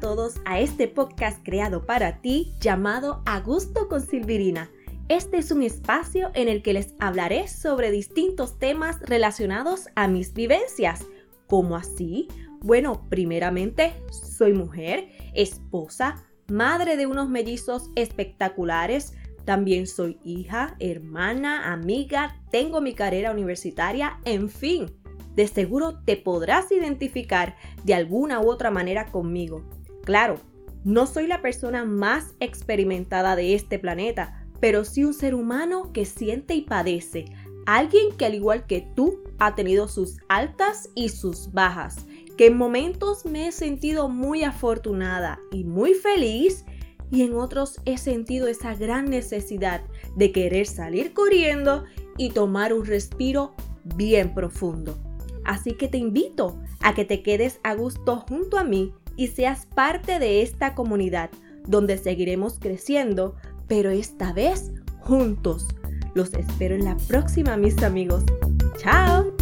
todos a este podcast creado para ti llamado A Gusto con Silvirina. Este es un espacio en el que les hablaré sobre distintos temas relacionados a mis vivencias. ¿Cómo así? Bueno, primeramente, soy mujer, esposa, madre de unos mellizos espectaculares, también soy hija, hermana, amiga, tengo mi carrera universitaria, en fin, de seguro te podrás identificar de alguna u otra manera conmigo. Claro, no soy la persona más experimentada de este planeta, pero sí un ser humano que siente y padece, alguien que al igual que tú ha tenido sus altas y sus bajas, que en momentos me he sentido muy afortunada y muy feliz y en otros he sentido esa gran necesidad de querer salir corriendo y tomar un respiro bien profundo. Así que te invito a que te quedes a gusto junto a mí y seas parte de esta comunidad donde seguiremos creciendo, pero esta vez juntos. Los espero en la próxima, mis amigos. ¡Chao!